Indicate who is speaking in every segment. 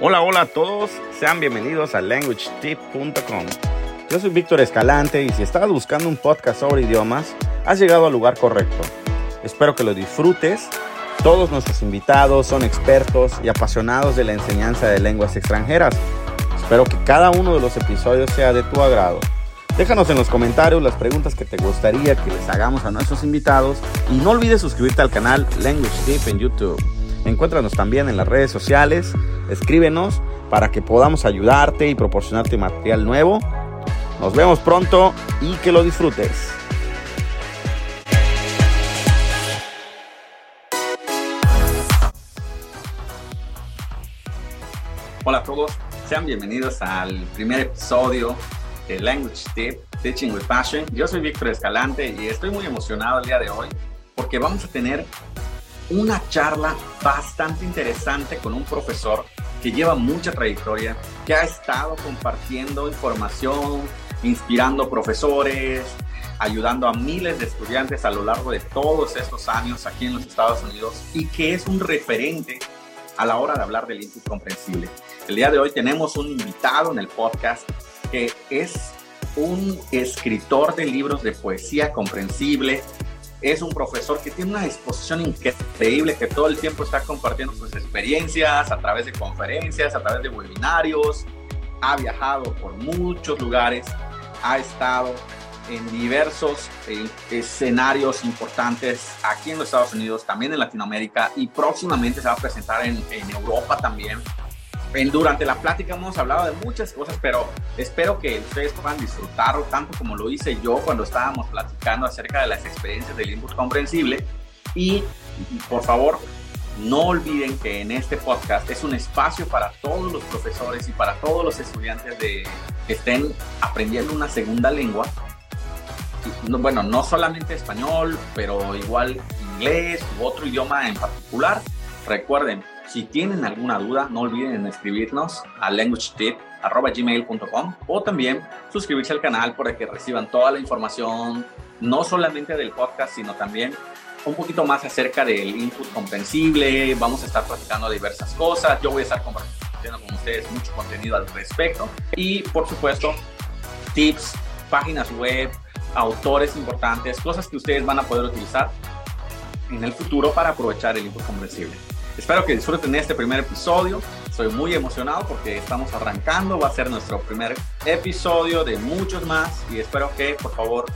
Speaker 1: Hola, hola a todos, sean bienvenidos a languagetip.com. Yo soy Víctor Escalante y si estabas buscando un podcast sobre idiomas, has llegado al lugar correcto. Espero que lo disfrutes. Todos nuestros invitados son expertos y apasionados de la enseñanza de lenguas extranjeras. Espero que cada uno de los episodios sea de tu agrado. Déjanos en los comentarios las preguntas que te gustaría que les hagamos a nuestros invitados y no olvides suscribirte al canal Language Tip en YouTube. Encuéntranos también en las redes sociales, escríbenos para que podamos ayudarte y proporcionarte material nuevo. Nos vemos pronto y que lo disfrutes. Hola a todos, sean bienvenidos al primer episodio de Language Tip, Teaching with Passion. Yo soy Víctor Escalante y estoy muy emocionado el día de hoy porque vamos a tener una charla bastante interesante con un profesor que lleva mucha trayectoria, que ha estado compartiendo información, inspirando profesores, ayudando a miles de estudiantes a lo largo de todos estos años aquí en los Estados Unidos y que es un referente a la hora de hablar del input comprensible. El día de hoy tenemos un invitado en el podcast que es un escritor de libros de poesía comprensible, es un profesor que tiene una disposición increíble, que todo el tiempo está compartiendo sus experiencias a través de conferencias, a través de webinarios, ha viajado por muchos lugares, ha estado en diversos eh, escenarios importantes aquí en los Estados Unidos, también en Latinoamérica y próximamente se va a presentar en, en Europa también durante la plática hemos hablado de muchas cosas, pero espero que ustedes puedan disfrutarlo tanto como lo hice yo cuando estábamos platicando acerca de las experiencias del input comprensible. Y por favor, no olviden que en este podcast es un espacio para todos los profesores y para todos los estudiantes de, que estén aprendiendo una segunda lengua. Bueno, no solamente español, pero igual inglés u otro idioma en particular. Recuerden, si tienen alguna duda, no olviden escribirnos a languagetip.gmail.com o también suscribirse al canal para que reciban toda la información, no solamente del podcast, sino también un poquito más acerca del input comprensible. Vamos a estar platicando diversas cosas. Yo voy a estar compartiendo con ustedes mucho contenido al respecto. Y por supuesto, tips, páginas web, autores importantes, cosas que ustedes van a poder utilizar en el futuro para aprovechar el input comprensible. Espero que disfruten este primer episodio. Estoy muy emocionado porque estamos arrancando. Va a ser nuestro primer episodio de muchos más y espero que por favor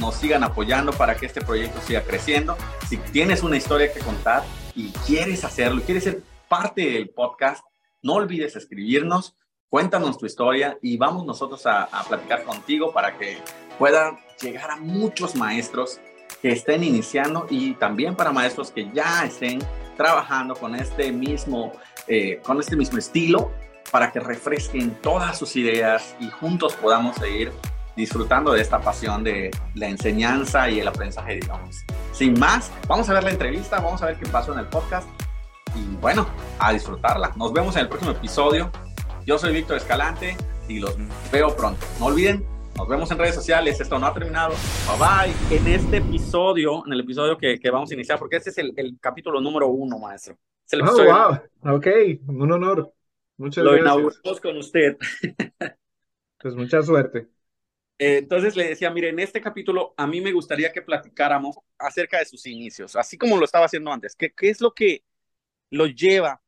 Speaker 1: nos sigan apoyando para que este proyecto siga creciendo. Si tienes una historia que contar y quieres hacerlo, quieres ser parte del podcast, no olvides escribirnos, cuéntanos tu historia y vamos nosotros a, a platicar contigo para que pueda llegar a muchos maestros que estén iniciando y también para maestros que ya estén trabajando con este mismo, eh, con este mismo estilo para que refresquen todas sus ideas y juntos podamos seguir disfrutando de esta pasión de la enseñanza y el aprendizaje idiomas. Sin más, vamos a ver la entrevista, vamos a ver qué pasó en el podcast y bueno, a disfrutarla. Nos vemos en el próximo episodio. Yo soy Víctor Escalante y los veo pronto. No olviden nos vemos en redes sociales. Esto no ha terminado. Bye bye. En este episodio, en el episodio que, que vamos a iniciar, porque este es el, el capítulo número uno, maestro.
Speaker 2: oh, wow. Ok, un honor. Muchas
Speaker 1: Lo
Speaker 2: gracias.
Speaker 1: inauguramos con usted.
Speaker 2: Pues mucha suerte.
Speaker 1: Eh, entonces le decía, mire, en este capítulo a mí me gustaría que platicáramos acerca de sus inicios, así como lo estaba haciendo antes. ¿Qué, qué es lo que lo lleva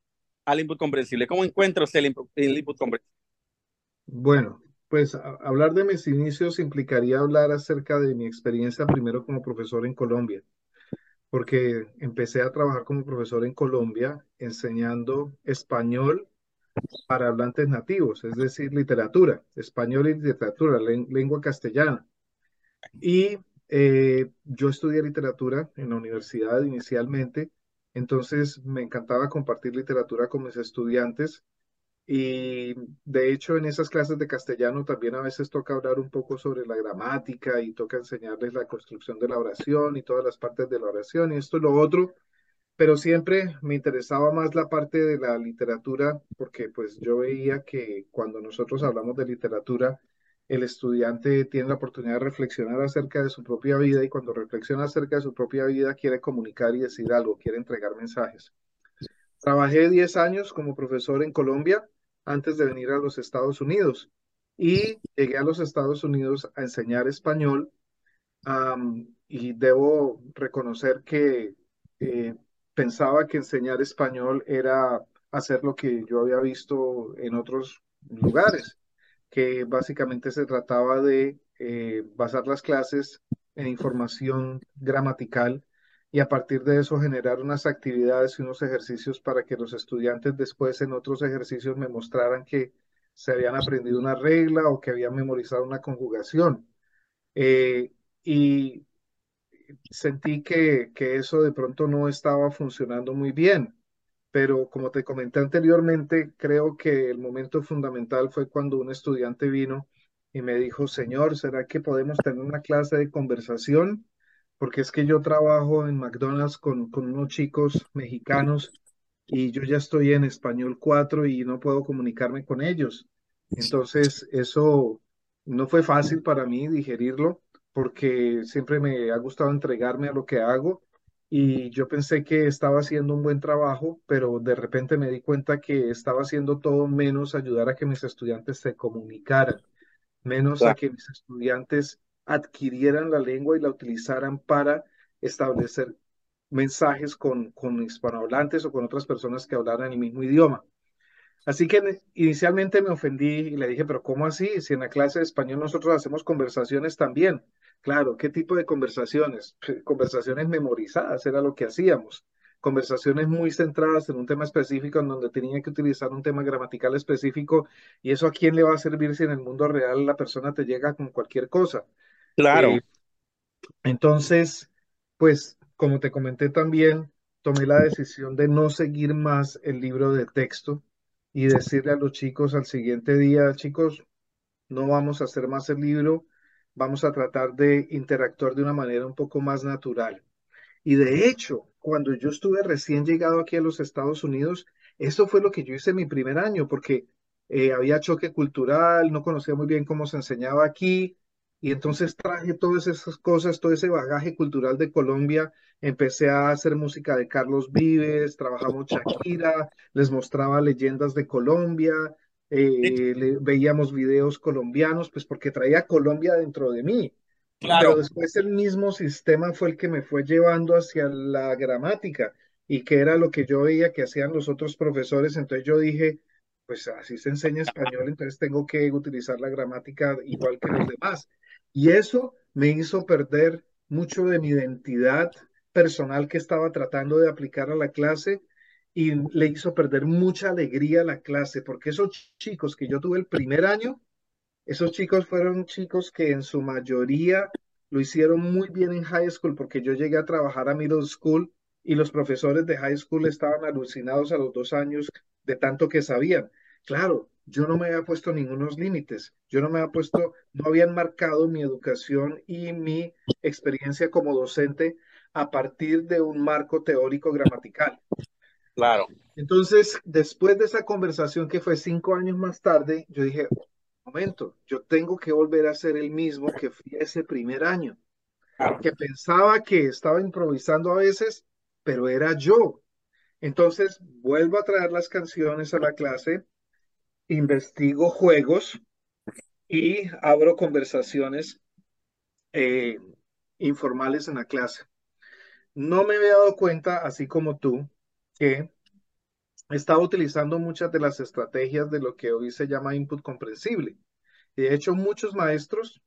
Speaker 1: al input comprensible? ¿Cómo encuentra usted el input, el input comprensible?
Speaker 2: Bueno, pues hablar de mis inicios implicaría hablar acerca de mi experiencia primero como profesor en Colombia, porque empecé a trabajar como profesor en Colombia enseñando español para hablantes nativos, es decir, literatura, español y literatura, lengua castellana. Y eh, yo estudié literatura en la universidad inicialmente, entonces me encantaba compartir literatura con mis estudiantes y de hecho, en esas clases de castellano también a veces toca hablar un poco sobre la gramática y toca enseñarles la construcción de la oración y todas las partes de la oración y esto y lo otro, pero siempre me interesaba más la parte de la literatura porque pues yo veía que cuando nosotros hablamos de literatura el estudiante tiene la oportunidad de reflexionar acerca de su propia vida y cuando reflexiona acerca de su propia vida quiere comunicar y decir algo, quiere entregar mensajes. Trabajé 10 años como profesor en Colombia antes de venir a los Estados Unidos. Y llegué a los Estados Unidos a enseñar español y debo reconocer que eh, pensaba que enseñar español era hacer lo que yo había visto en otros lugares, que básicamente se trataba de eh, basar las clases en información gramatical y a partir de eso generar unas actividades y unos ejercicios para que los estudiantes después en otros ejercicios me mostraran que se habían aprendido una regla o que habían memorizado una conjugación. Eh, y sentí que, que eso de pronto no estaba funcionando muy bien pero como te comenté anteriormente, creo que el momento fundamental fue cuando un estudiante vino y me dijo, Señor, ¿será que podemos tener una clase de conversación? Porque es que yo trabajo en McDonald's con, con unos chicos mexicanos y yo ya estoy en español 4 y no puedo comunicarme con ellos. Entonces, eso no fue fácil para mí digerirlo porque siempre me ha gustado entregarme a lo que hago y yo pensé que estaba haciendo un buen trabajo, pero de repente me di cuenta que estaba haciendo todo menos ayudar a que mis estudiantes se comunicaran, menos a que mis estudiantes adquirieran la lengua y la utilizaran para establecer mensajes con, con hispanohablantes o con otras personas que hablaran el mismo idioma. Así que inicialmente me ofendí y le dije, pero ¿cómo así? Si en la clase de español nosotros hacemos conversaciones también. Claro, ¿qué tipo de conversaciones? Conversaciones memorizadas era lo que hacíamos. Conversaciones muy centradas en un tema específico en donde tenía que utilizar un tema gramatical específico y eso a quién le va a servir si en el mundo real la persona te llega con cualquier cosa.
Speaker 1: Claro.
Speaker 2: Eh, entonces, pues como te comenté también, tomé la decisión de no seguir más el libro de texto y decirle a los chicos al siguiente día, chicos, no vamos a hacer más el libro, vamos a tratar de interactuar de una manera un poco más natural. Y de hecho, cuando yo estuve recién llegado aquí a los Estados Unidos, eso fue lo que yo hice mi primer año, porque eh, había choque cultural, no conocía muy bien cómo se enseñaba aquí, y entonces traje todas esas cosas, todo ese bagaje cultural de Colombia. Empecé a hacer música de Carlos Vives, trabajamos Shakira, les mostraba leyendas de Colombia, eh, veíamos videos colombianos, pues porque traía Colombia dentro de mí. Claro. Pero después el mismo sistema fue el que me fue llevando hacia la gramática y que era lo que yo veía que hacían los otros profesores. Entonces yo dije, pues así se enseña español, entonces tengo que utilizar la gramática igual que los demás. Y eso me hizo perder mucho de mi identidad personal que estaba tratando de aplicar a la clase y le hizo perder mucha alegría a la clase, porque esos chicos que yo tuve el primer año, esos chicos fueron chicos que en su mayoría lo hicieron muy bien en high school, porque yo llegué a trabajar a middle school y los profesores de high school estaban alucinados a los dos años de tanto que sabían. Claro, yo no me había puesto ningunos límites, yo no me había puesto, no habían marcado mi educación y mi experiencia como docente a partir de un marco teórico gramatical.
Speaker 1: Claro.
Speaker 2: Entonces, después de esa conversación que fue cinco años más tarde, yo dije, momento, yo tengo que volver a ser el mismo que fui ese primer año, que pensaba que estaba improvisando a veces, pero era yo. Entonces, vuelvo a traer las canciones a la clase, investigo juegos y abro conversaciones eh, informales en la clase. No me había dado cuenta, así como tú, que estaba utilizando muchas de las estrategias de lo que hoy se llama input comprensible. De hecho, muchos maestros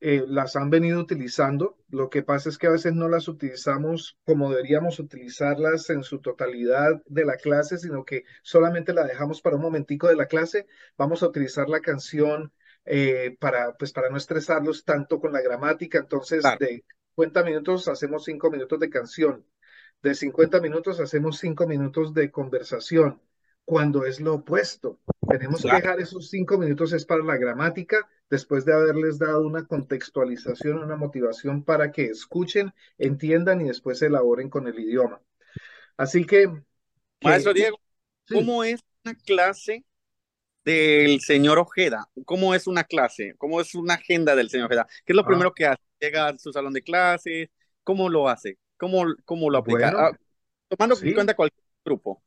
Speaker 2: eh, las han venido utilizando. Lo que pasa es que a veces no las utilizamos como deberíamos utilizarlas en su totalidad de la clase, sino que solamente la dejamos para un momentico de la clase. Vamos a utilizar la canción eh, para, pues, para no estresarlos tanto con la gramática. Entonces, de 50 minutos hacemos 5 minutos de canción. De 50 minutos hacemos 5 minutos de conversación cuando es lo opuesto. Tenemos que dejar esos cinco minutos es para la gramática, después de haberles dado una contextualización, una motivación para que escuchen, entiendan y después se elaboren con el idioma. Así que...
Speaker 1: Maestro Diego, ¿cómo es una clase del señor Ojeda. ¿Cómo es una clase? ¿Cómo es una agenda del señor Ojeda? ¿Qué es lo
Speaker 2: Ah.
Speaker 1: primero que hace? ¿Llega a su salón de clases? ¿Cómo lo hace? ¿Cómo, cómo lo aplica?
Speaker 2: Bueno,
Speaker 1: Ah, tomando en
Speaker 2: sí.
Speaker 1: cuenta cualquier grupo.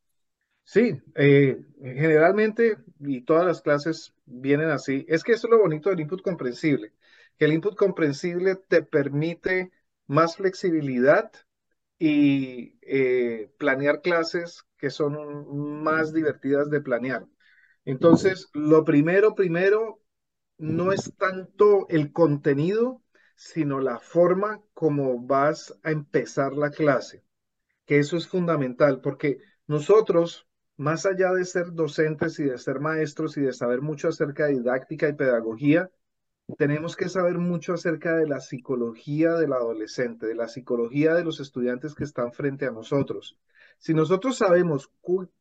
Speaker 2: Sí, eh, generalmente, y todas las clases vienen así, es que eso es lo bonito del input comprensible, que el input comprensible te permite más flexibilidad y eh, planear clases que son más divertidas de planear. Entonces, lo primero, primero, no es tanto el contenido, sino la forma como vas a empezar la clase que eso es fundamental, porque nosotros, más allá de ser docentes y de ser maestros y de saber mucho acerca de didáctica y pedagogía, tenemos que saber mucho acerca de la psicología del adolescente, de la psicología de los estudiantes que están frente a nosotros. Si nosotros sabemos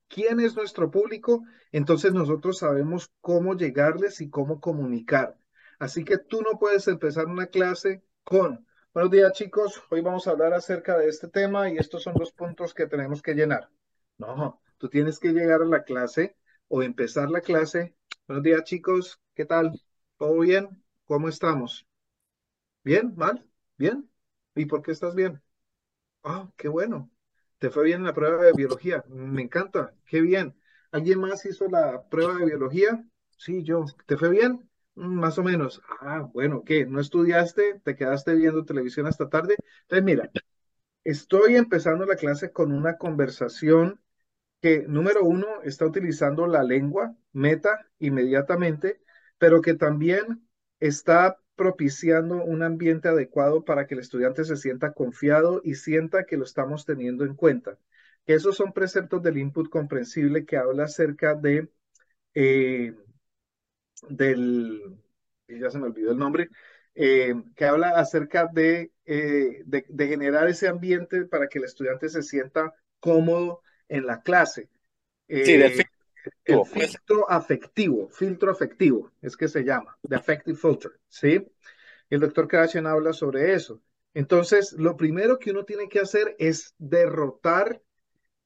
Speaker 2: quién es nuestro público, entonces nosotros sabemos cómo llegarles y cómo comunicar. Así que tú no puedes empezar una clase con Buenos días, chicos. Hoy vamos a hablar acerca de este tema y estos son los puntos que tenemos que llenar. No, tú tienes que llegar a la clase o empezar la clase. Buenos días, chicos. ¿Qué tal? ¿Todo bien? ¿Cómo estamos? ¿Bien? ¿Mal? ¿Bien? ¿Y por qué estás bien? Ah, qué bueno. ¿Te fue bien en la prueba de biología? Me encanta. Qué bien. ¿Alguien más hizo la prueba de biología? Sí, yo. ¿Te fue bien? Más o menos. Ah, bueno, ¿qué? ¿No estudiaste? ¿Te quedaste viendo televisión hasta tarde? Entonces, mira, estoy empezando la clase con una conversación que, número uno, está utilizando la lengua, meta, inmediatamente, pero que también está propiciando un ambiente adecuado para que el estudiante se sienta confiado y sienta que lo estamos teniendo en cuenta. Esos son preceptos del input comprensible que habla acerca de... Eh, del, ya se me olvidó el nombre, eh, que habla acerca de, eh, de, de, generar ese ambiente para que el estudiante se sienta cómodo en la clase.
Speaker 1: Eh, sí, del filtro.
Speaker 2: El filtro afectivo, filtro afectivo, es que se llama, the affective filter, ¿sí? El doctor Krashen habla sobre eso. Entonces, lo primero que uno tiene que hacer es derrotar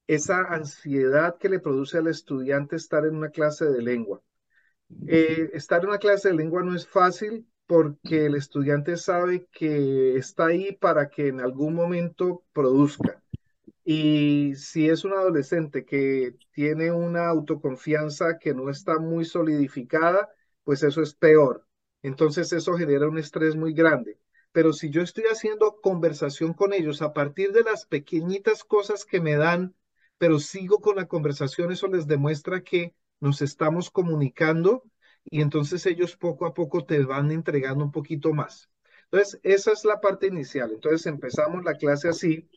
Speaker 2: esa ansiedad que le produce al estudiante estar en una clase de lengua. Eh, estar en una clase de lengua no es fácil porque el estudiante sabe que está ahí para que en algún momento produzca. Y si es un adolescente que tiene una autoconfianza que no está muy solidificada, pues eso es peor. Entonces eso genera un estrés muy grande. Pero si yo estoy haciendo conversación con ellos a partir de las pequeñitas cosas que me dan, pero sigo con la conversación, eso les demuestra que nos estamos comunicando y entonces ellos poco a poco te van entregando un poquito más. Entonces, esa es la parte inicial. Entonces, empezamos la clase así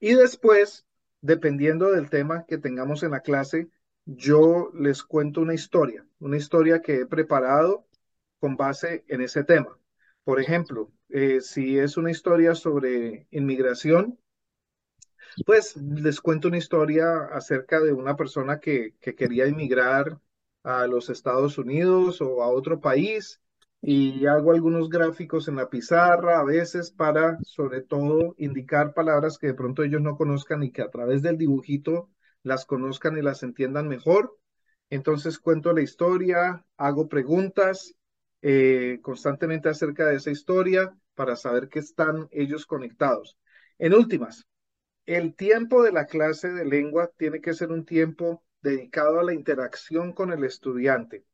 Speaker 2: y después, dependiendo del tema que tengamos en la clase, yo les cuento una historia, una historia que he preparado con base en ese tema. Por ejemplo, eh, si es una historia sobre inmigración, pues les cuento una historia acerca de una persona que, que quería inmigrar a los Estados Unidos o a otro país y hago algunos gráficos en la pizarra a veces para, sobre todo, indicar palabras que de pronto ellos no conozcan y que a través del dibujito las conozcan y las entiendan mejor. Entonces cuento la historia, hago preguntas eh, constantemente acerca de esa historia para saber que están ellos conectados. En últimas, el tiempo de la clase de lengua tiene que ser un tiempo dedicado a la interacción con el estudiante,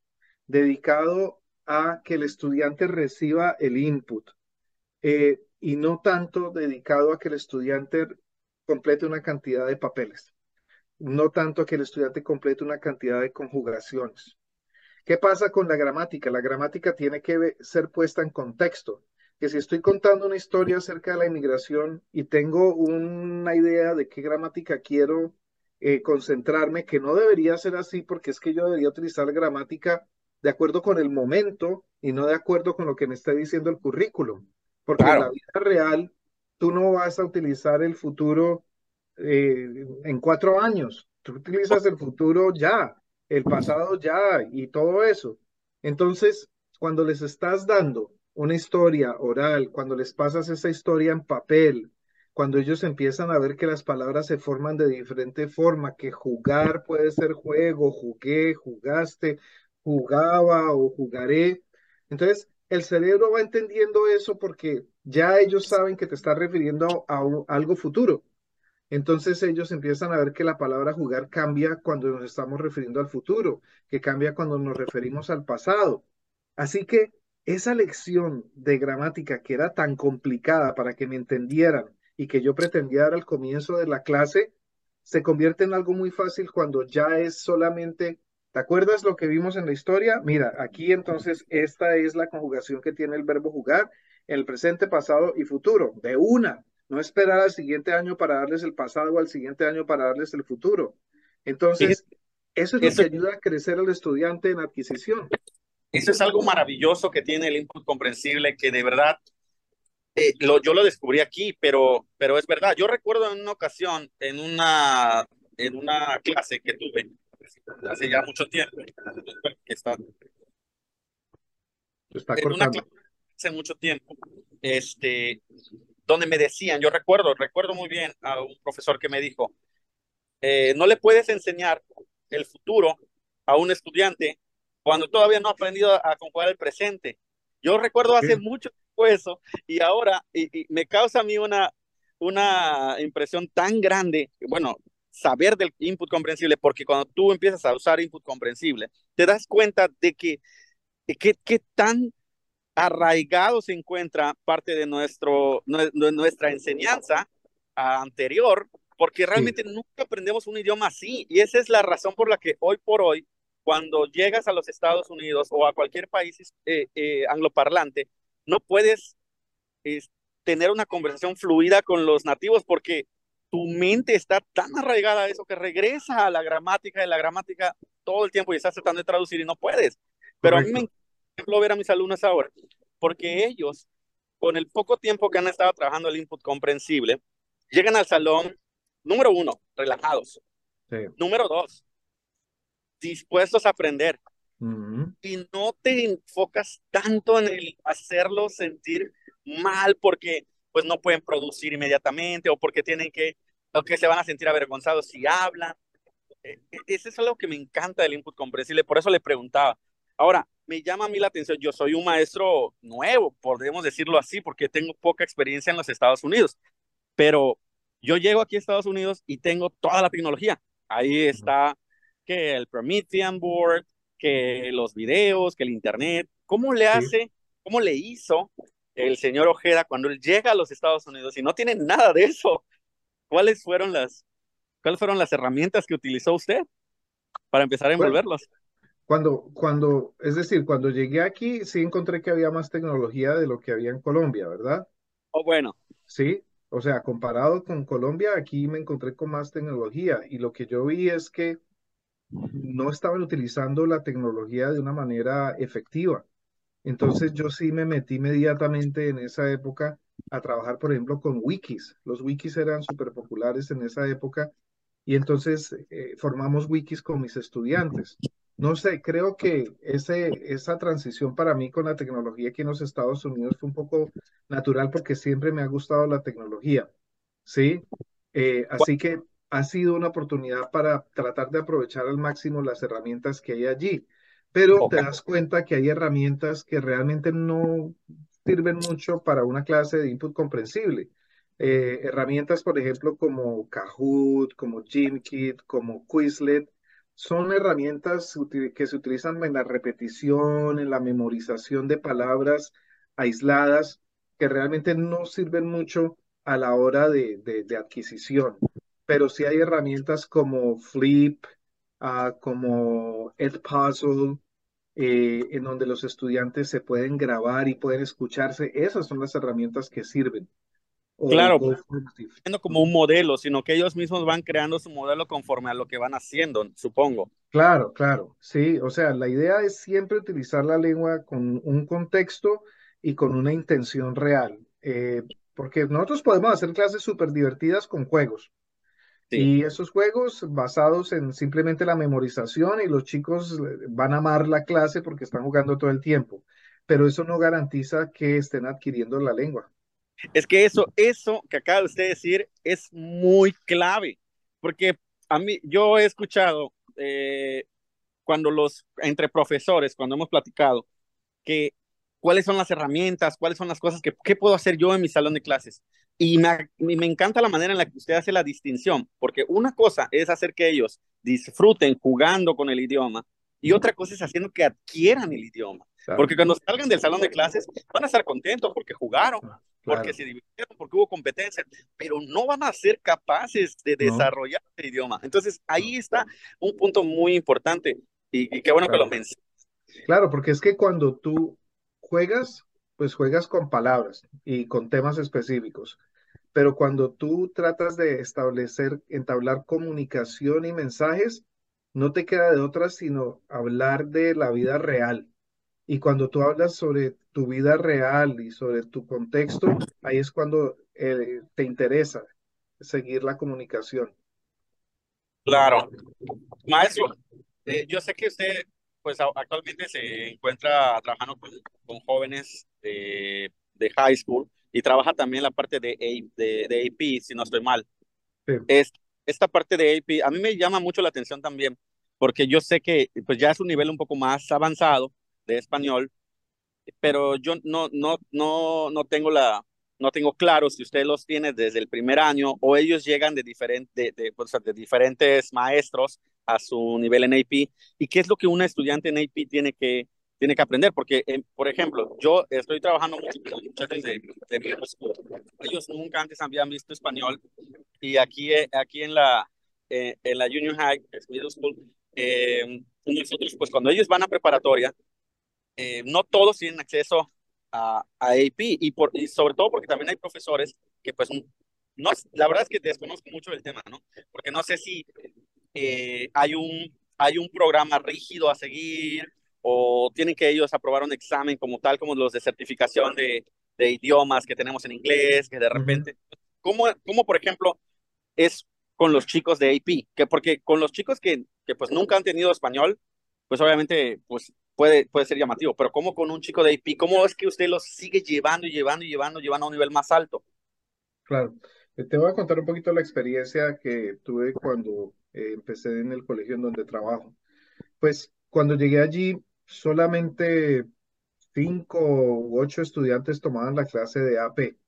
Speaker 2: dedicado a que el estudiante reciba el input eh, y no tanto dedicado a que el estudiante complete una cantidad de papeles, no tanto a que el estudiante complete una cantidad de conjugaciones. ¿Qué pasa con la gramática? La gramática tiene que ser puesta en contexto que si estoy contando una historia acerca de la inmigración y tengo una idea de qué gramática quiero eh, concentrarme, que no debería ser así porque es que yo debería utilizar gramática de acuerdo con el momento y no de acuerdo con lo que me está diciendo el currículum. Porque claro. en la vida real tú no vas a utilizar el futuro eh, en cuatro años, tú utilizas el futuro ya, el pasado ya y todo eso. Entonces, cuando les estás dando una historia oral, cuando les pasas esa historia en papel, cuando ellos empiezan a ver que las palabras se forman de diferente forma, que jugar puede ser juego, jugué, jugaste, jugaba o jugaré. Entonces, el cerebro va entendiendo eso porque ya ellos saben que te estás refiriendo a, algo futuro. Entonces ellos empiezan a ver que la palabra jugar cambia cuando nos estamos refiriendo al futuro, que cambia cuando nos referimos al pasado. Así que esa lección de gramática que era tan complicada para que me entendieran y que yo pretendía dar al comienzo de la clase, se convierte en algo muy fácil cuando ya es solamente, ¿te acuerdas lo que vimos en la historia? Mira, aquí entonces esta es la conjugación que tiene el verbo jugar en el presente, pasado y futuro, de una, no esperar al siguiente año para darles el pasado o al siguiente año para darles el futuro. Entonces, eso es lo que ayuda a crecer al estudiante en adquisición.
Speaker 1: Eso es algo maravilloso que tiene el input comprensible, que de verdad eh, lo, yo lo descubrí aquí, pero, pero es verdad. Yo recuerdo en una ocasión, en una, en una clase que tuve hace ya mucho tiempo, que está,
Speaker 2: está en una clase
Speaker 1: hace mucho tiempo, este, donde me decían, yo recuerdo, recuerdo muy bien a un profesor que me dijo, eh, no le puedes enseñar el futuro a un estudiante cuando todavía no ha aprendido a, conjugar el presente. Yo recuerdo hace mucho tiempo eso y ahora y, me causa a mí una, una impresión tan grande, bueno, saber del input comprensible, porque cuando tú empiezas a usar input comprensible, te das cuenta de que qué tan arraigado se encuentra parte de, nuestro, de nuestra enseñanza anterior, porque realmente nunca aprendemos un idioma así. Y esa es la razón por la que hoy por hoy, cuando llegas a los Estados Unidos o a cualquier país eh, eh, angloparlante, no puedes tener una conversación fluida con los nativos porque tu mente está tan arraigada a eso que regresa a la gramática y la gramática todo el tiempo y estás tratando de traducir y no puedes. Pero a mí me ejemplo, ver a mis alumnos ahora, porque ellos, con el poco tiempo que han estado trabajando el input comprensible, llegan al salón, número uno, relajados. Número dos, dispuestos a aprender. Y no te enfocas tanto en el hacerlos sentir mal porque pues no pueden producir inmediatamente o porque tienen que, o que se van a sentir avergonzados si hablan. E, e, ese es algo que me encanta del input comprensible, por eso le preguntaba. Ahora, me llama a mí la atención, yo soy un maestro nuevo, podemos decirlo así, porque tengo poca experiencia en los Estados Unidos, pero yo llego aquí a Estados Unidos y tengo toda la tecnología. Ahí está que el Promethean Board, que los videos, que el Internet. ¿Cómo le hace, cómo le hizo el señor Ojeda cuando él llega a los Estados Unidos y no tiene nada de eso? ¿Cuáles fueron las, cuáles fueron las herramientas que utilizó usted para empezar a envolverlos?
Speaker 2: Cuando, cuando, es decir, cuando llegué aquí, sí encontré que había más tecnología de lo que había en Colombia, ¿verdad?
Speaker 1: Oh, bueno.
Speaker 2: Sí, o sea, comparado con Colombia, aquí me encontré con más tecnología y lo que yo vi es que no estaban utilizando la tecnología de una manera efectiva. Entonces yo sí me metí inmediatamente en esa época a trabajar, por ejemplo, con wikis. Los wikis eran súper populares en esa época y entonces eh, formamos wikis con mis estudiantes. No sé, creo que ese, esa transición para mí con la tecnología aquí en los Estados Unidos fue un poco natural porque siempre me ha gustado la tecnología, ¿sí? Eh, así que ha sido una oportunidad para tratar de aprovechar al máximo las herramientas que hay allí, pero te das cuenta que hay herramientas que realmente no sirven mucho para una clase de input comprensible. Eh, herramientas, por ejemplo, como Kahoot, como Gymkit, como Quizlet, son herramientas que se utilizan en la repetición, en la memorización de palabras aisladas, que realmente no sirven mucho a la hora de, adquisición. Pero sí hay herramientas como Flip, uh, como Edpuzzle, eh, en donde los estudiantes se pueden grabar y pueden escucharse. Esas son las herramientas que sirven.
Speaker 1: Claro, no como un modelo, sino que ellos mismos van creando su modelo conforme a lo que van haciendo, supongo.
Speaker 2: Claro, claro, sí, o sea, la idea es siempre utilizar la lengua con un contexto y con una intención real, eh, porque nosotros podemos hacer clases súper divertidas con juegos. Y esos juegos basados en simplemente la memorización y los chicos van a amar la clase porque están jugando todo el tiempo, pero eso no garantiza que estén adquiriendo la lengua.
Speaker 1: Es que eso, eso que acaba de usted decir es muy clave, porque a mí, yo he escuchado eh, cuando los, entre profesores, cuando hemos platicado, que cuáles son las herramientas, cuáles son las cosas que, ¿qué puedo hacer yo en mi salón de clases? Y me, me encanta la manera en la que usted hace la distinción, porque una cosa es hacer que ellos disfruten jugando con el idioma y otra cosa es haciendo que adquieran el idioma. Porque cuando salgan del salón de clases van a estar contentos porque jugaron, ah, porque se divirtieron, porque hubo competencia, pero no van a ser capaces de desarrollar el idioma. Entonces ahí está un punto muy importante y, qué bueno que lo mencionas.
Speaker 2: Claro, porque es que cuando tú juegas, pues juegas con palabras y con temas específicos. Pero cuando tú tratas de establecer, entablar comunicación y mensajes, no te queda de otra sino hablar de la vida real. Y cuando tú hablas sobre tu vida real y sobre tu contexto, ahí es cuando eh, te interesa seguir la comunicación.
Speaker 1: Claro. Maestro, eh, yo sé que usted pues actualmente se encuentra trabajando con, jóvenes de, high school y trabaja también la parte de, de, AP, si no estoy mal. Es, esta parte de AP a mí me llama mucho la atención también, porque yo sé que pues ya es un nivel un poco más avanzado de español, pero yo no, no, no, no tengo la, no tengo claro si usted los tiene desde el primer año o ellos llegan de, diferente, de, pues, de diferentes maestros a su nivel en AP y qué es lo que una estudiante en AP tiene que, tiene que aprender, porque, eh, por ejemplo, yo estoy trabajando mucho con muchachos de, de ellos nunca antes habían visto español y aquí, eh, aquí en, la, eh, en la Junior High, Middle School, nosotros, pues cuando ellos van a preparatoria, no todos tienen acceso a, a AP y, por, y sobre todo porque también hay profesores que pues no, la verdad es que desconozco mucho el tema, ¿no? Porque no sé si eh, hay, un, hay un programa rígido a seguir o tienen que ellos aprobar un examen como tal, como los de certificación de, de idiomas que tenemos en inglés, que de repente, ¿cómo, ¿cómo, por ejemplo, es con los chicos de AP? Que porque con los chicos que, que pues nunca han tenido español, pues obviamente pues puede, puede ser llamativo, pero ¿cómo con un chico de AP? ¿Cómo es que usted los sigue llevando y llevando y llevando, llevando a un nivel más alto?
Speaker 2: Claro, eh, te voy a contar un poquito la experiencia que tuve cuando eh, empecé en el colegio en donde trabajo. Pues cuando llegué allí, solamente cinco u ocho estudiantes tomaban la clase de AP.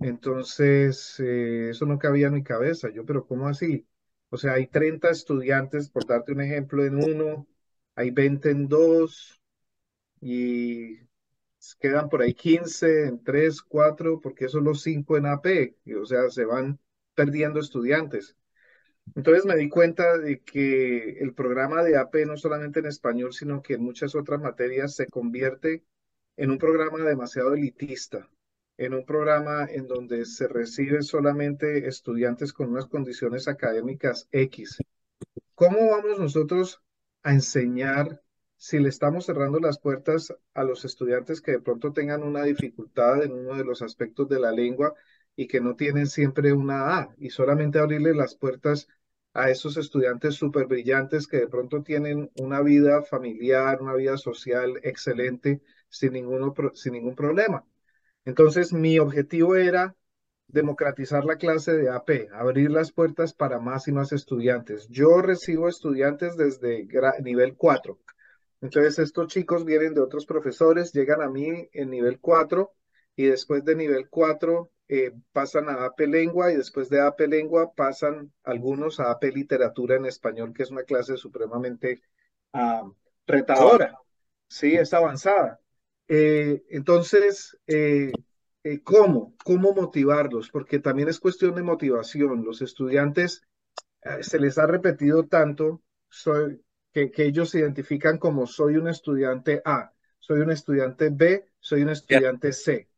Speaker 2: Entonces, eh, eso no cabía en mi cabeza. Yo, pero ¿cómo así? O sea, hay 30 estudiantes, por darte un ejemplo, en uno, hay 20 en dos, y quedan por ahí 15 en tres, cuatro, porque son los cinco en AP, o sea, se van perdiendo estudiantes. Entonces me di cuenta de que el programa de AP no solamente en español, sino que en muchas otras materias se convierte en un programa demasiado elitista, en un programa en donde se reciben solamente estudiantes con unas condiciones académicas X. ¿Cómo vamos nosotros a enseñar si le estamos cerrando las puertas a los estudiantes que de pronto tengan una dificultad en uno de los aspectos de la lengua y que no tienen siempre una A y solamente abrirle las puertas a esos estudiantes súper brillantes que de pronto tienen una vida familiar, una vida social excelente sin, ninguno, sin ningún problema. Entonces, mi objetivo era democratizar la clase de AP, abrir las puertas para más y más estudiantes. Yo recibo estudiantes desde nivel 4. Entonces, estos chicos vienen de otros profesores, llegan a mí en nivel 4 y después de nivel 4 eh, pasan a AP Lengua y después de AP Lengua pasan algunos a AP Literatura en Español, que es una clase supremamente ah, retadora. Sí, es avanzada. Eh, entonces, eh, ¿cómo? ¿Cómo motivarlos? Porque también es cuestión de motivación. Los estudiantes se les ha repetido tanto soy, que, que ellos se identifican como soy un estudiante A, soy un estudiante B, soy un estudiante C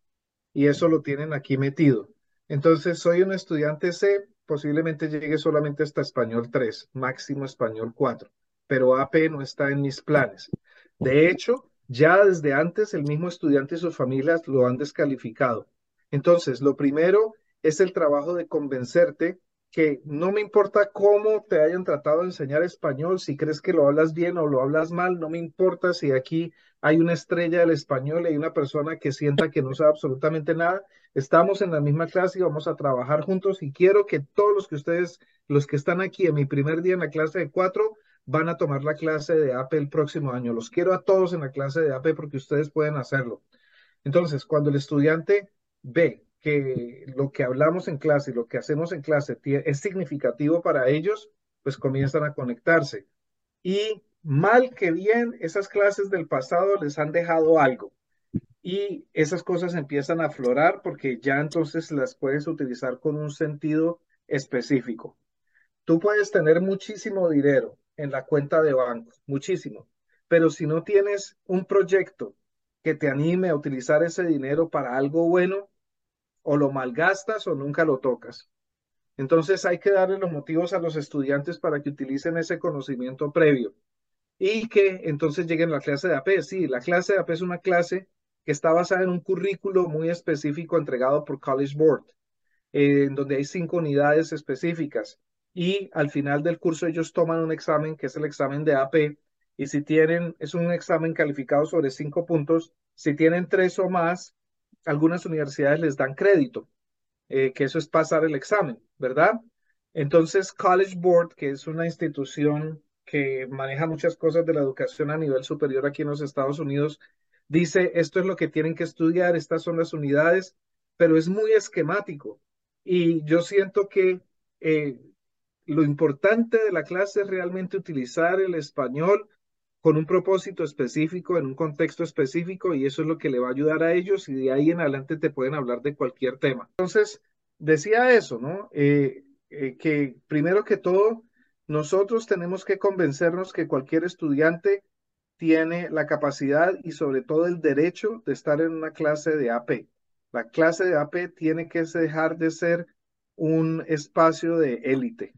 Speaker 2: y eso lo tienen aquí metido. Entonces, soy un estudiante C, posiblemente llegue solamente hasta español 3, máximo español 4, pero AP no está en mis planes. De hecho, ya desde antes el mismo estudiante y sus familias lo han descalificado. Entonces, lo primero es el trabajo de convencerte que no me importa cómo te hayan tratado de enseñar español, si crees que lo hablas bien o lo hablas mal, no me importa si aquí hay una estrella del español y hay una persona que sienta que no sabe absolutamente nada. Estamos en la misma clase y vamos a trabajar juntos y quiero que todos los que ustedes, los que están aquí en mi primer día en la clase de cuatro, van a tomar la clase de AP el próximo año. Los quiero a todos en la clase de AP porque ustedes pueden hacerlo. Entonces, cuando el estudiante ve que lo que hablamos en clase y lo que hacemos en clase es significativo para ellos, pues comienzan a conectarse. Y mal que bien, esas clases del pasado les han dejado algo. Y esas cosas empiezan a aflorar porque ya entonces las puedes utilizar con un sentido específico. Tú puedes tener muchísimo dinero en la cuenta de banco, muchísimo, pero si no tienes un proyecto que te anime a utilizar ese dinero para algo bueno, o lo malgastas o nunca lo tocas. Entonces hay que darle los motivos a los estudiantes para que utilicen ese conocimiento previo y que entonces lleguen a la clase de AP. Sí, la clase de AP es una clase que está basada en un currículo muy específico entregado por College Board, en donde hay cinco unidades específicas. Y al final del curso ellos toman un examen que es el examen de AP. Y si tienen, es un examen calificado sobre cinco puntos. Si tienen tres o más, algunas universidades les dan crédito, eh, que eso es pasar el examen, ¿verdad? Entonces, College Board, que es una institución que maneja muchas cosas de la educación a nivel superior aquí en los Estados Unidos, dice, esto es lo que tienen que estudiar, estas son las unidades, pero es muy esquemático. Y yo siento que eh, lo importante de la clase es realmente utilizar el español con un propósito específico, en un contexto específico, y eso es lo que le va a ayudar a ellos, y de ahí en adelante te pueden hablar de cualquier tema. Entonces, decía eso, ¿no? Eh, eh, que primero que todo, nosotros tenemos que convencernos que cualquier estudiante tiene la capacidad y sobre todo el derecho de estar en una clase de AP. La clase de AP tiene que dejar de ser un espacio de élite.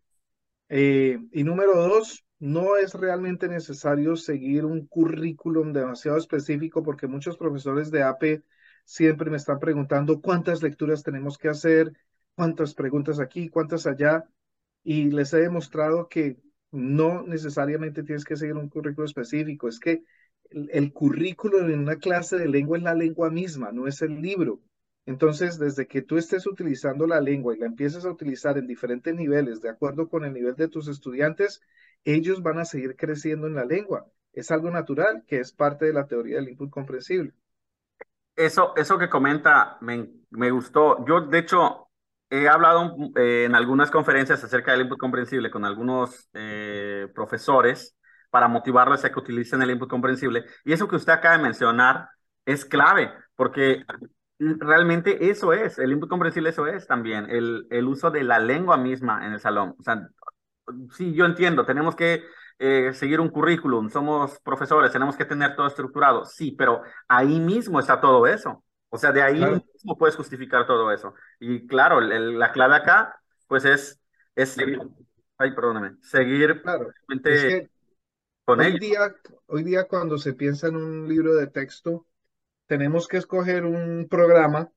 Speaker 2: Eh, y número dos, no es realmente necesario seguir un currículum demasiado específico porque muchos profesores de AP siempre me están preguntando cuántas lecturas tenemos que hacer, cuántas preguntas aquí, cuántas allá, y les he demostrado que no necesariamente tienes que seguir un currículo específico, es que el, el currículo en una clase de lengua es la lengua misma, no es el libro. Entonces, desde que tú estés utilizando la lengua y la empieces a utilizar en diferentes niveles, de acuerdo con el nivel de tus estudiantes, ellos van a seguir creciendo en la lengua. Es algo natural que es parte de la teoría del input comprensible.
Speaker 1: Eso, eso que comenta me, gustó. Yo, de hecho, he hablado eh, en algunas conferencias acerca del input comprensible con algunos eh, profesores para motivarlos a que utilicen el input comprensible. Y eso que usted acaba de mencionar es clave, porque realmente eso es, el input comprensible eso es también, el, el uso de la lengua misma en el salón. O sea, sí, yo entiendo, tenemos que eh, seguir un currículum, somos profesores, tenemos que tener todo estructurado, sí, pero ahí mismo está todo eso. O sea, de ahí mismo puedes justificar todo eso. Y claro, la clave acá, pues es, es seguir, ay, perdóname, seguir
Speaker 2: claro, con hoy Día, hoy día cuando se piensa en un libro de texto, tenemos que escoger un programa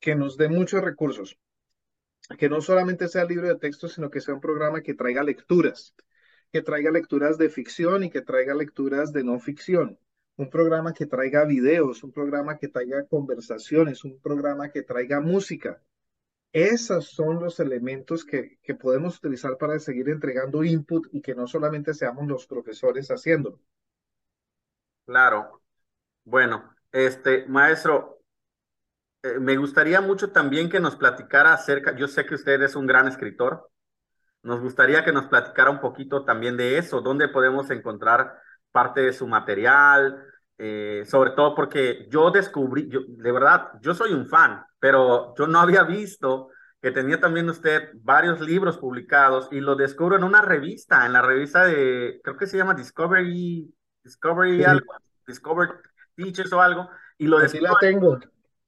Speaker 2: que nos dé muchos recursos, que no solamente sea libro de texto, sino que sea un programa que traiga lecturas, que traiga lecturas de ficción y que traiga lecturas de no ficción, un programa que traiga videos, un programa que traiga conversaciones, un programa que traiga música. Esos son los elementos que, que podemos utilizar para seguir entregando input y que no solamente seamos los profesores haciéndolo.
Speaker 1: Claro. Bueno, este, maestro, eh, me gustaría mucho también que nos platicara acerca, yo sé que usted es un gran escritor, nos gustaría que nos platicara un poquito también de eso, dónde podemos encontrar parte de su material, eh, sobre todo porque yo descubrí, yo, de verdad, yo soy un fan, pero yo no había visto que tenía también usted varios libros publicados y lo descubro en una revista, en la revista de, creo que se llama Discovery, Discovery algo, Discovery Teachers o algo, y lo
Speaker 2: Así la tengo.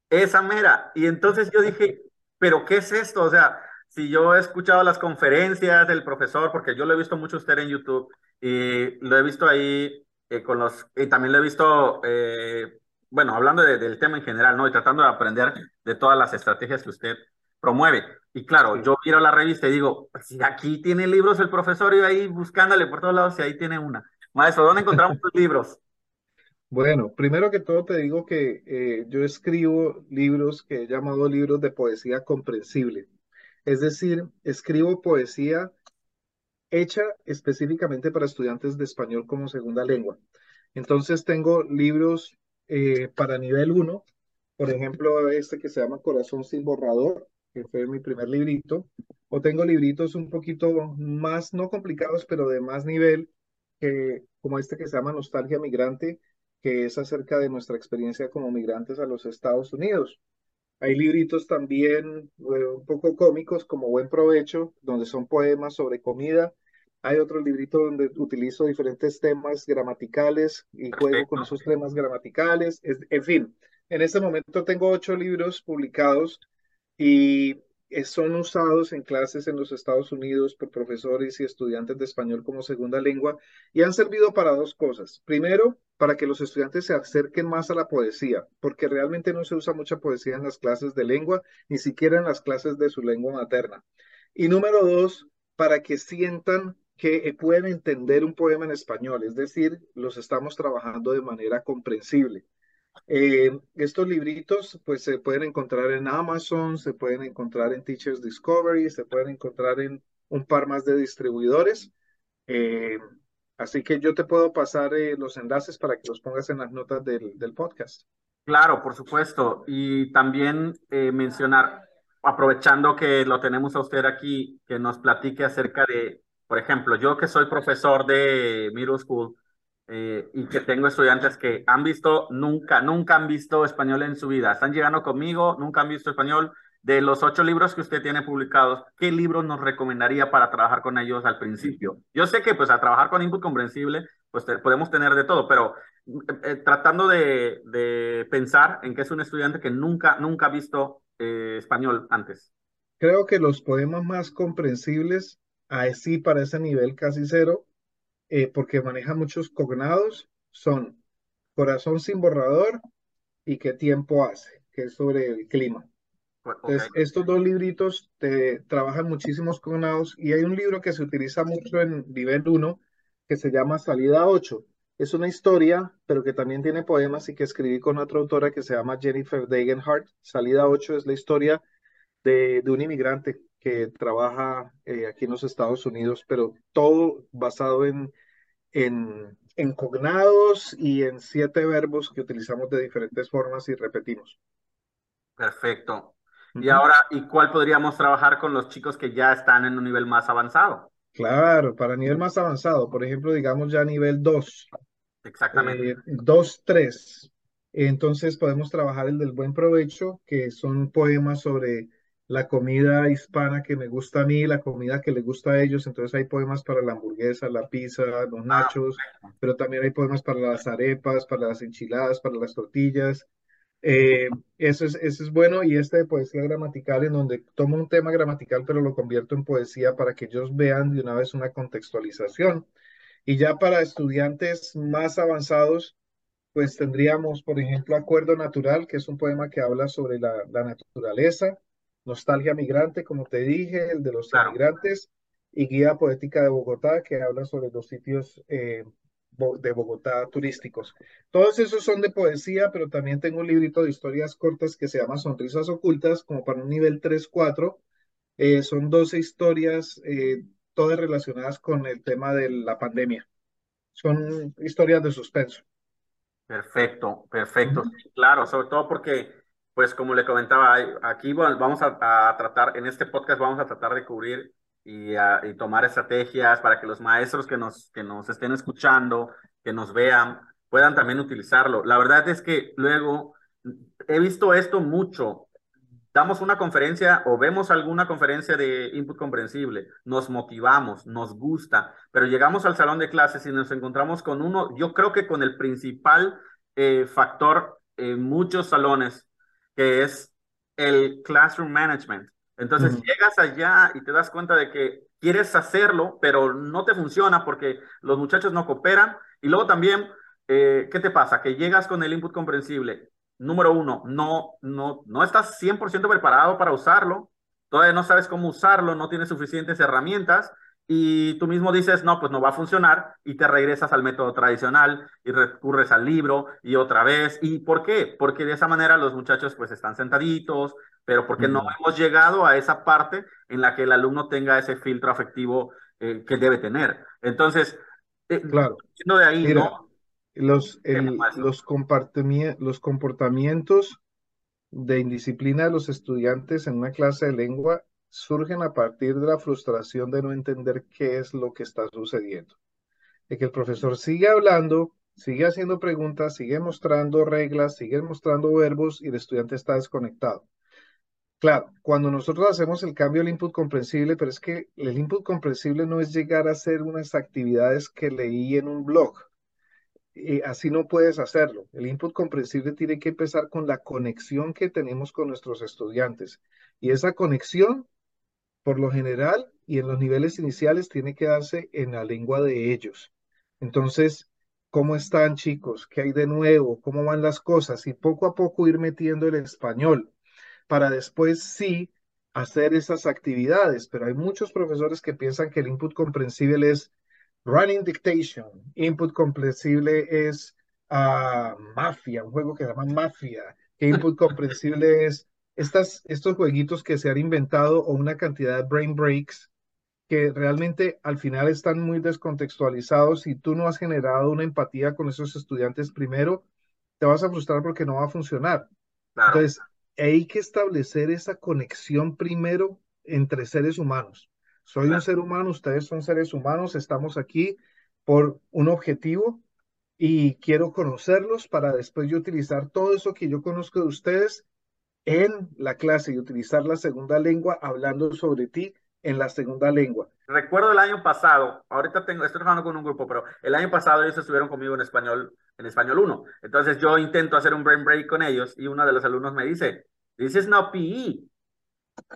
Speaker 1: Esa mera. Y entonces yo dije, ¿pero qué es esto? O sea, si yo he escuchado las conferencias del profesor, porque yo lo he visto mucho usted en YouTube, y lo he visto ahí eh, con los, y también lo he visto, eh, bueno, hablando del tema en general, ¿no? Y tratando de aprender de todas las estrategias que usted promueve. Y claro, yo miro la revista y digo, si aquí tiene libros el profesor y ahí buscándole por todos lados, si ahí tiene una. Maestro, ¿dónde encontramos los libros?
Speaker 2: Bueno, primero que todo te digo que eh, yo escribo libros que he llamado libros de poesía comprensible. Es decir, escribo poesía hecha específicamente para estudiantes de español como segunda lengua. Entonces tengo libros eh, para nivel 1, por ejemplo, este que se llama Corazón sin borrador, que fue mi primer librito, o tengo libritos un poquito más, no complicados, pero de más nivel, como este que se llama Nostalgia Migrante, que es acerca de nuestra experiencia como migrantes a los Estados Unidos. Hay libritos también eh, un poco cómicos como Buen Provecho, donde son poemas sobre comida. Hay otro librito donde utilizo diferentes temas gramaticales y juego con esos temas gramaticales. en fin, en este momento tengo ocho libros publicados y son usados en clases en los Estados Unidos por profesores y estudiantes de español como segunda lengua y han servido para dos cosas. Primero, para que los estudiantes se acerquen más a la poesía, porque realmente no se usa mucha poesía en las clases de lengua, ni siquiera en las clases de su lengua materna. Y número dos, para que sientan que pueden entender un poema en español, es decir, los estamos trabajando de manera comprensible. Eh, estos libritos pues se pueden encontrar en Amazon, se pueden encontrar en Teachers Discovery, se pueden encontrar en un par más de distribuidores. Eh, así que yo te puedo pasar eh, los enlaces para que los pongas en las notas del, del podcast.
Speaker 1: Claro, por supuesto. Y también mencionar, aprovechando que lo tenemos a usted aquí, que nos platique acerca de, por ejemplo, yo que soy profesor de middle school, eh, y que tengo estudiantes que han visto, nunca, nunca han visto español en su vida. Están llegando conmigo, nunca han visto español. De los ocho libros que usted tiene publicados, ¿qué libros nos recomendaría para trabajar con ellos al principio? Yo sé que pues a trabajar con input comprensible, pues podemos tener de todo, pero eh, eh, tratando de, de, pensar en que es un estudiante que nunca, nunca ha visto español antes.
Speaker 2: Creo que los poemas más comprensibles, así para ese nivel casi cero, eh, porque maneja muchos cognados, son Corazón sin borrador y ¿Qué tiempo hace? que es sobre el clima. Pues, Entonces, estos dos libritos te, trabajan muchísimos cognados y hay un libro que se utiliza mucho en nivel 1 que se llama Salida 8. Es una historia, pero que también tiene poemas y que escribí con otra autora que se llama Jennifer Degenhardt. Salida 8 es la historia de, de un inmigrante que trabaja eh, aquí en los Estados Unidos, pero todo basado en en, en cognados y en siete verbos que utilizamos de diferentes formas y repetimos.
Speaker 1: Perfecto. Y ahora, ¿y cuál podríamos trabajar con los chicos que ya están en un nivel más avanzado?
Speaker 2: Claro, para nivel más avanzado, por ejemplo, digamos ya nivel 2.
Speaker 1: Exactamente.
Speaker 2: 2, eh, 3. Entonces podemos trabajar el del buen provecho, que son poemas sobre la comida hispana que me gusta a mí, la comida que le gusta a ellos. Entonces hay poemas para la hamburguesa, la pizza, los ah, nachos, pero también hay poemas para las arepas, para las enchiladas, para las tortillas. Eh, eso, es, eso es bueno y este de poesía gramatical en donde tomo un tema gramatical pero lo convierto en poesía para que ellos vean de una vez una contextualización. Y ya para estudiantes más avanzados, pues tendríamos, por ejemplo, Acuerdo Natural, que es un poema que habla sobre la, la naturaleza. Nostalgia Migrante, como te dije, el de los inmigrantes, y Guía Poética de Bogotá, que habla sobre los sitios eh, de Bogotá turísticos. Todos esos son de poesía, pero también tengo un librito de historias cortas que se llama Sonrisas Ocultas, como para un nivel 3-4. Eh, son 12 historias, eh, todas relacionadas con el tema de la pandemia. Son historias de suspenso.
Speaker 1: Perfecto, perfecto. Claro, sobre todo porque pues como le comentaba, aquí vamos a, tratar, en este podcast vamos a tratar de cubrir y, tomar estrategias para que los maestros que nos, que nos estén escuchando, que nos vean, puedan también utilizarlo. La verdad es que luego he visto esto mucho. Damos una conferencia o vemos alguna conferencia de input comprensible, nos motivamos, nos gusta, pero llegamos al salón de clases y nos encontramos con uno, yo creo que con el principal eh, factor en muchos salones que es el classroom management. Entonces llegas allá y te das cuenta de que quieres hacerlo, pero no te funciona porque los muchachos no cooperan. Y luego también, eh, ¿qué te pasa? Que llegas con el input comprensible. Número uno, no, no, no estás 100% preparado para usarlo. Todavía no sabes cómo usarlo, no tienes suficientes herramientas y tú mismo dices, no, pues no va a funcionar y te regresas al método tradicional y recurres al libro y otra vez. ¿Y por qué? Porque de esa manera los muchachos pues están sentaditos, pero porque no hemos llegado a esa parte en la que el alumno tenga ese filtro afectivo eh, que debe tener. Entonces,
Speaker 2: eh, claro.
Speaker 1: de ahí, ¿no?
Speaker 2: Los, los, los comportamientos de indisciplina de los estudiantes en una clase de lengua surgen a partir de la frustración de no entender qué es lo que está sucediendo. De que el profesor sigue hablando, sigue haciendo preguntas, sigue mostrando reglas, sigue mostrando verbos y el estudiante está desconectado. Claro, cuando nosotros hacemos el cambio al input comprensible, pero es que el input comprensible no es llegar a hacer unas actividades que leí en un blog así no puedes hacerlo. El input comprensible tiene que empezar con la conexión que tenemos con nuestros estudiantes. Y esa conexión, por lo general y en los niveles iniciales, tiene que darse en la lengua de ellos. Entonces, ¿cómo están chicos? ¿Qué hay de nuevo? ¿Cómo van las cosas? Y poco a poco ir metiendo el español para después sí hacer esas actividades. Pero hay muchos profesores que piensan que el input comprensible es Running Dictation, input comprensible es uh, Mafia, un juego que se llama Mafia, que input comprensible es estas, estos jueguitos que se han inventado o una cantidad de brain breaks que realmente al final están muy descontextualizados y tú no has generado una empatía con esos estudiantes primero, te vas a frustrar porque no va a funcionar. Entonces, hay que establecer esa conexión primero entre seres humanos. Soy un ser humano, ustedes son seres humanos, estamos aquí por un objetivo y quiero conocerlos para después yo utilizar todo eso que yo conozco de ustedes en la clase y utilizar la segunda lengua hablando sobre ti en la segunda lengua.
Speaker 1: Recuerdo el año pasado, ahorita tengo, estoy trabajando con un grupo, pero el año pasado ellos estuvieron conmigo en español, en español 1. Entonces yo intento hacer un brain break con ellos y uno de los alumnos me dice, this is not PE.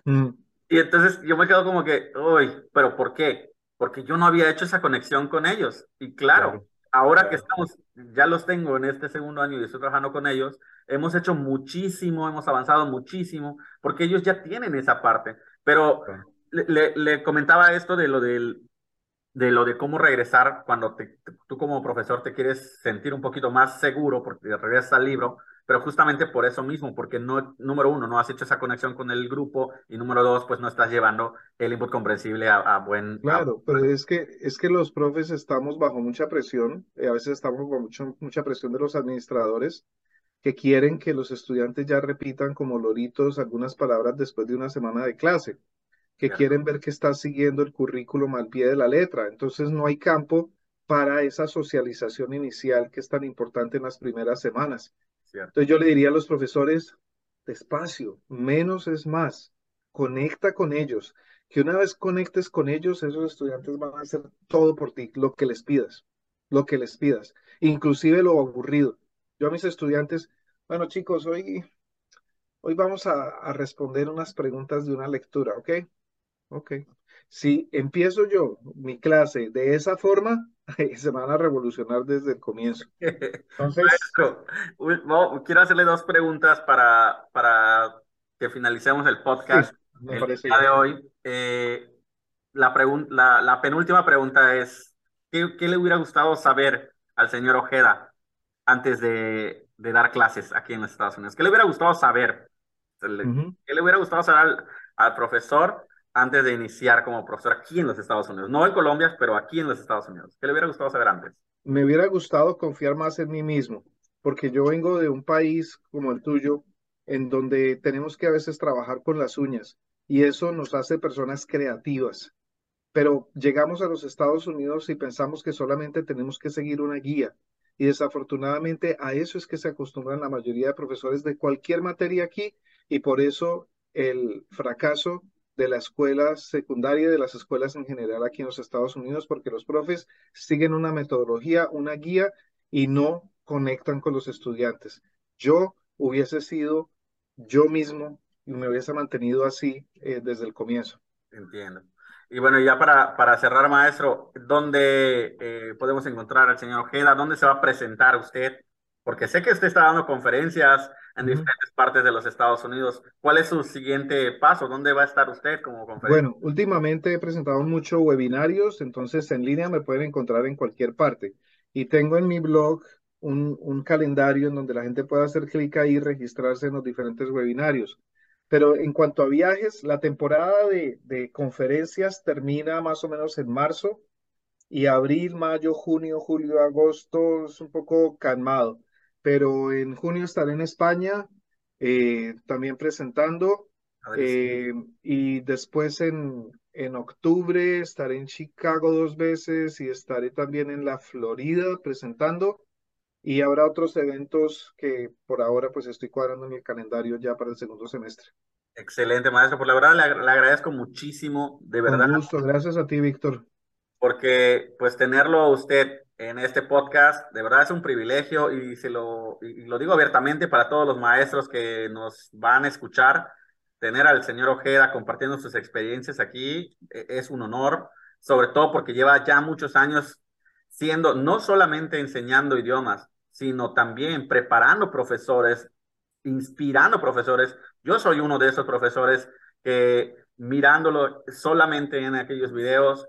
Speaker 1: Mm. Y entonces yo me quedo como que, uy, pero ¿por qué? Porque yo no había hecho esa conexión con ellos. Y claro, ahora que estamos, ya los tengo en este segundo año y estoy trabajando con ellos, hemos hecho muchísimo, hemos avanzado muchísimo, porque ellos ya tienen esa parte. Pero le, comentaba esto de lo del, de lo de cómo regresar cuando tú como profesor te quieres sentir un poquito más seguro porque regresas al libro, pero justamente por eso mismo, porque no, número uno, no has hecho esa conexión con el grupo y número dos, pues no estás llevando el input comprensible a, buen...
Speaker 2: Claro, pero es que, es que los profes estamos bajo mucha presión, y a veces estamos bajo mucho, mucha presión de los administradores que quieren que los estudiantes ya repitan como loritos algunas palabras después de una semana de clase, que quieren ver que estás siguiendo el currículum al pie de la letra. Entonces no hay campo para esa socialización inicial que es tan importante en las primeras semanas. Entonces yo le diría a los profesores, despacio, menos es más, conecta con ellos, que una vez conectes con ellos, esos estudiantes van a hacer todo por ti, lo que les pidas, lo que les pidas, inclusive lo aburrido. Yo a mis estudiantes, bueno chicos, hoy, hoy vamos a, a responder unas preguntas de una lectura, ¿ok? Ok. Si empiezo yo mi clase de esa forma, se van a revolucionar desde el comienzo. Entonces,
Speaker 1: quiero hacerle dos preguntas para, para que finalicemos el podcast el día de hoy. Eh, la, la, la, penúltima pregunta es, ¿qué, ¿qué, le hubiera gustado saber al señor Ojeda antes de, de, dar clases aquí en los Estados Unidos? ¿Qué le hubiera gustado saber? ¿Qué le hubiera gustado saber al, al profesor antes de iniciar como profesor aquí en los Estados Unidos? No en Colombia, pero aquí en los Estados Unidos. ¿Qué le hubiera gustado saber antes?
Speaker 2: Me hubiera gustado confiar más en mí mismo, porque yo vengo de un país como el tuyo, en donde tenemos que a veces trabajar con las uñas y eso nos hace personas creativas. Pero llegamos a los Estados Unidos y pensamos que solamente tenemos que seguir una guía. Y desafortunadamente a eso es que se acostumbran la mayoría de profesores de cualquier materia aquí y por eso el fracaso de la escuela secundaria y de las escuelas en general aquí en los Estados Unidos, porque los profes siguen una metodología, una guía y no conectan con los estudiantes. Yo hubiese sido yo mismo y me hubiese mantenido así eh, desde el comienzo.
Speaker 1: Entiendo. Y bueno, ya para, para cerrar, maestro, ¿dónde eh, podemos encontrar al señor Ojeda? ¿Dónde se va a presentar usted? Porque sé que usted está dando conferencias, en diferentes partes de los Estados Unidos. ¿Cuál es su siguiente paso? ¿Dónde va a estar usted como conferencia?
Speaker 2: Bueno, últimamente he presentado muchos webinarios, entonces en línea me pueden encontrar en cualquier parte. Y tengo en mi blog un, un calendario en donde la gente puede hacer clic ahí y registrarse en los diferentes webinarios. Pero en cuanto a viajes, la temporada de, de conferencias termina más o menos en marzo y abril, mayo, junio, julio, agosto es un poco calmado. Pero en junio estaré en España eh, también presentando eh, y después en, en octubre estaré en Chicago dos veces y estaré también en la Florida presentando. Y habrá otros eventos que por ahora pues estoy cuadrando en mi calendario ya para el segundo semestre.
Speaker 1: Excelente, maestro. Por la verdad le, le agradezco muchísimo, de verdad.
Speaker 2: Con gusto, gracias a ti, Víctor.
Speaker 1: Porque pues tenerlo a usted en este podcast, de verdad es un privilegio y, se lo, lo digo abiertamente para todos los maestros que nos van a escuchar tener al señor Ojeda compartiendo sus experiencias aquí e, es un honor, sobre todo porque lleva ya muchos años siendo, no solamente enseñando idiomas, sino también preparando profesores, inspirando profesores. Yo soy uno de esos profesores que mirándolo solamente en aquellos videos,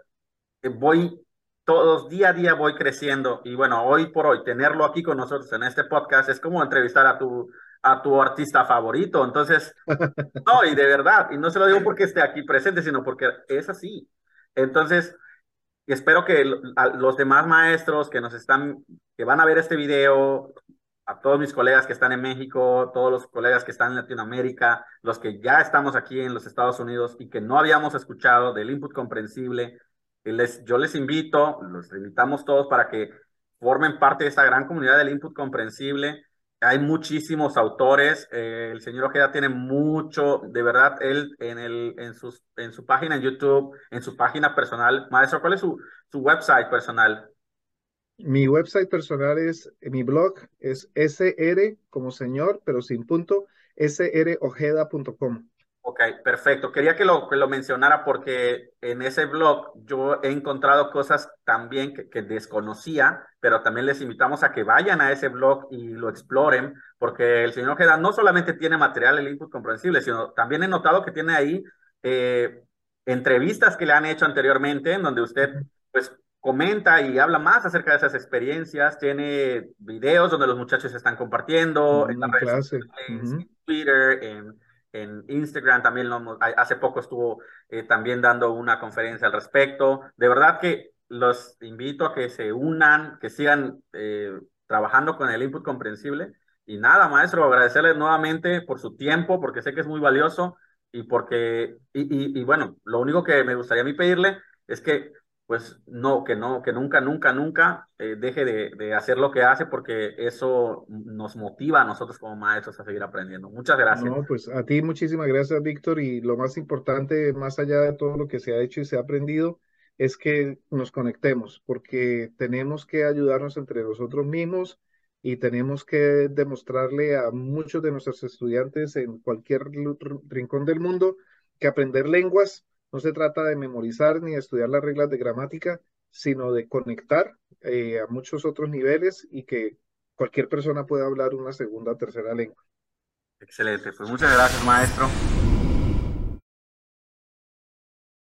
Speaker 1: eh, voy todos día a día voy creciendo y bueno, hoy por hoy tenerlo aquí con nosotros en este podcast es como entrevistar a tu a tu artista favorito. Entonces, no, y de verdad, y no se lo digo porque esté aquí presente, sino porque es así. Entonces, espero que los demás maestros que nos están, que van a ver este video, a todos mis colegas que están en México, todos los colegas que están en Latinoamérica, los que ya estamos aquí en los Estados Unidos y que no habíamos escuchado del input comprensible, les, yo les invito, los invitamos todos para que formen parte de esta gran comunidad del input comprensible hay muchísimos autores. Eh, el señor Ojeda tiene mucho, de verdad, él en, el, en, su página en YouTube, en su página personal. Maestro, ¿cuál es su, su website personal?
Speaker 2: Mi website personal es, mi blog es sr como señor, pero sin punto, srojeda.com.
Speaker 1: Ok, perfecto. Quería que lo, que lo mencionara porque en ese blog yo he encontrado cosas también que, desconocía, pero también les invitamos a que vayan a ese blog y lo exploren, porque el señor Ojeda no solamente tiene material, el input comprensible, sino también he notado que tiene ahí eh, entrevistas que le han hecho anteriormente, en donde usted pues comenta y habla más acerca de esas experiencias, tiene videos donde los muchachos están compartiendo en
Speaker 2: las redes
Speaker 1: en Twitter, en en Instagram también lo, hace poco estuvo eh, también dando una conferencia al respecto. De verdad que los invito a que se unan, que sigan eh, trabajando con el input comprensible. Y nada, maestro, agradecerles nuevamente por su tiempo, porque sé que es muy valioso y porque, y, y bueno, lo único que me gustaría a mí pedirle es que pues no, que no, que nunca, nunca, nunca eh, deje de, de, hacer lo que hace porque eso nos motiva a nosotros como maestros a seguir aprendiendo. Muchas gracias.
Speaker 2: No, pues a ti muchísimas gracias, Víctor. Y lo más importante, más allá de todo lo que se ha hecho y se ha aprendido, es que nos conectemos, porque tenemos que ayudarnos entre nosotros mismos y tenemos que demostrarle a muchos de nuestros estudiantes en cualquier rincón del mundo que aprender lenguas no se trata de memorizar ni de estudiar las reglas de gramática, sino de conectar eh, a muchos otros niveles y que cualquier persona pueda hablar una segunda o tercera lengua.
Speaker 1: Excelente, pues muchas gracias maestro.